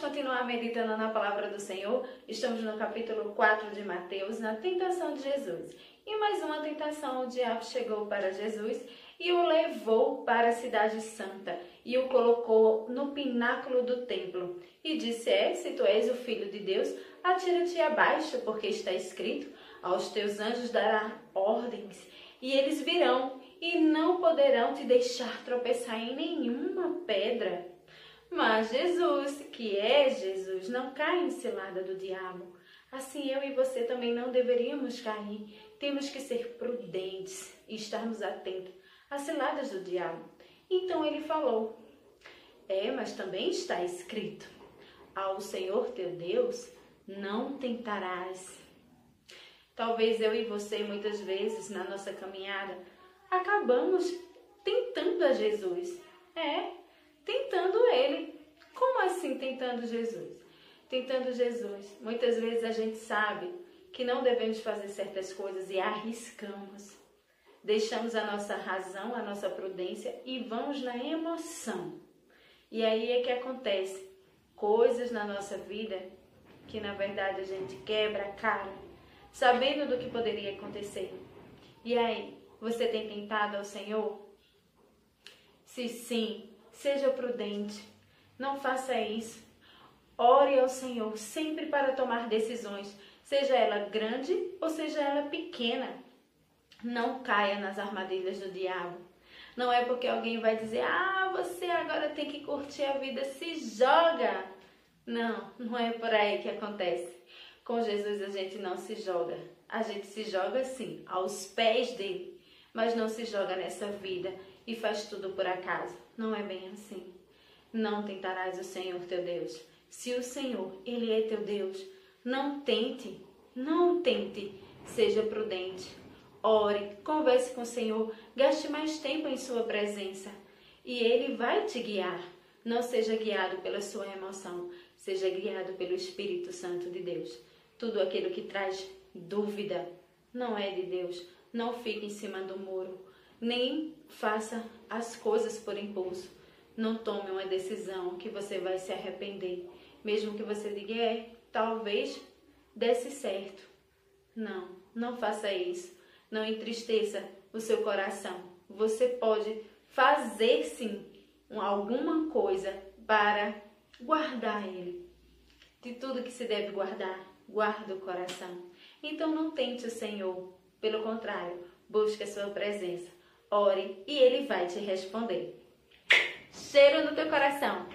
continuar meditando na palavra do Senhor. Estamos no capítulo 4 de Mateus, na tentação de Jesus. E mais uma tentação, o diabo chegou para Jesus e o levou para a cidade santa e o colocou no pináculo do templo. E disse: É, se tu és o filho de Deus, atira-te abaixo, porque está escrito: Aos teus anjos dará ordens, e eles virão, e não poderão te deixar tropeçar em nenhuma pedra. Mas Jesus, que é Jesus, não cai em cilada do diabo. Assim eu e você também não deveríamos cair. Temos que ser prudentes e estarmos atentos às ciladas do diabo. Então ele falou: É, mas também está escrito: Ao Senhor teu Deus não tentarás. Talvez eu e você, muitas vezes na nossa caminhada, acabamos tentando a Jesus. É, tentando Ele. Como assim tentando Jesus? Tentando Jesus. Muitas vezes a gente sabe que não devemos fazer certas coisas e arriscamos. Deixamos a nossa razão, a nossa prudência e vamos na emoção. E aí é que acontece coisas na nossa vida que na verdade a gente quebra a cara, sabendo do que poderia acontecer. E aí, você tem tentado ao Senhor? Se sim, Seja prudente, não faça isso. Ore ao Senhor sempre para tomar decisões, seja ela grande ou seja ela pequena. Não caia nas armadilhas do diabo. Não é porque alguém vai dizer, ah, você agora tem que curtir a vida, se joga. Não, não é por aí que acontece. Com Jesus a gente não se joga. A gente se joga sim, aos pés dele, mas não se joga nessa vida e faz tudo por acaso. Não é bem assim. Não tentarás o Senhor teu Deus. Se o Senhor, Ele é teu Deus, não tente, não tente. Seja prudente. Ore, converse com o Senhor, gaste mais tempo em Sua presença e Ele vai te guiar. Não seja guiado pela sua emoção, seja guiado pelo Espírito Santo de Deus. Tudo aquilo que traz dúvida não é de Deus. Não fique em cima do muro nem faça as coisas por impulso. Não tome uma decisão que você vai se arrepender. Mesmo que você diga, é, talvez desse certo. Não, não faça isso. Não entristeça o seu coração. Você pode fazer sim alguma coisa para guardar ele. De tudo que se deve guardar, guarda o coração. Então não tente o Senhor. Pelo contrário, busque a sua presença ore e ele vai te responder. Cheiro no teu coração.